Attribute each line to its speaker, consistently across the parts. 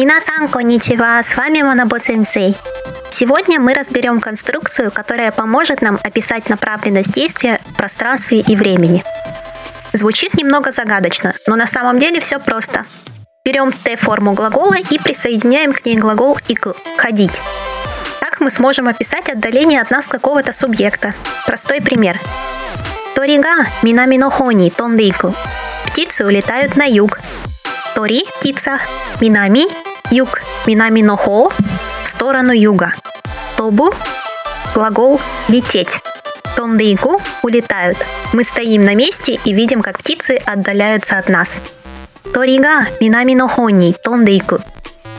Speaker 1: Минасан, конничева, с вами Монобо Сенсей. Сегодня мы разберем конструкцию, которая поможет нам описать направленность действия в пространстве и времени. Звучит немного загадочно, но на самом деле все просто. Берем Т-форму глагола и присоединяем к ней глагол «ику» – «ходить». Так мы сможем описать отдаление от нас какого-то субъекта. Простой пример. Торига минами нохони тондейку. Птицы улетают на юг. Тори – птица, минами – юг, минами нохо – в сторону юга. Тобу – глагол «лететь». Тондейку – улетают. Мы стоим на месте и видим, как птицы отдаляются от нас. Торига минами нохони тондейку.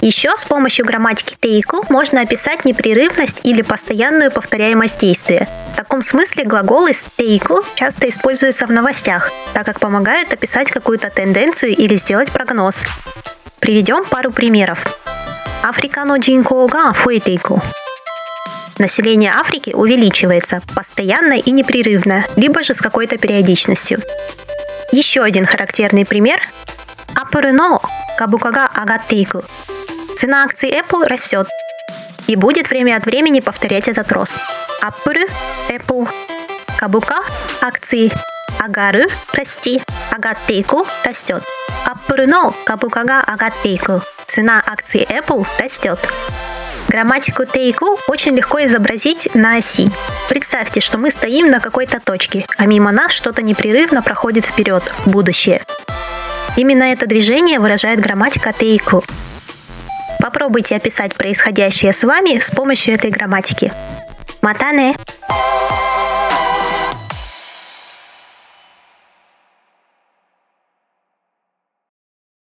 Speaker 1: Еще с помощью грамматики тейку можно описать непрерывность или постоянную повторяемость действия. В таком смысле глаголы с тейку часто используются в новостях, так как помогают описать какую-то тенденцию или сделать прогноз. Приведем пару примеров. Африкано джинкоуга фуэтейку. Население Африки увеличивается постоянно и непрерывно, либо же с какой-то периодичностью. Еще один характерный пример – Апурно кабукага агатейку. Цена акций Apple растет и будет время от времени повторять этот рост. Apple, Apple, кабука, акции, агару, расти, агатейку, растет. Apple но кабукага агатейку. Цена акций Apple растет. Грамматику тейку очень легко изобразить на оси. Представьте, что мы стоим на какой-то точке, а мимо нас что-то непрерывно проходит вперед, будущее. Именно это движение выражает грамматика тейку. Попробуйте описать происходящее с вами с помощью этой грамматики. Матане!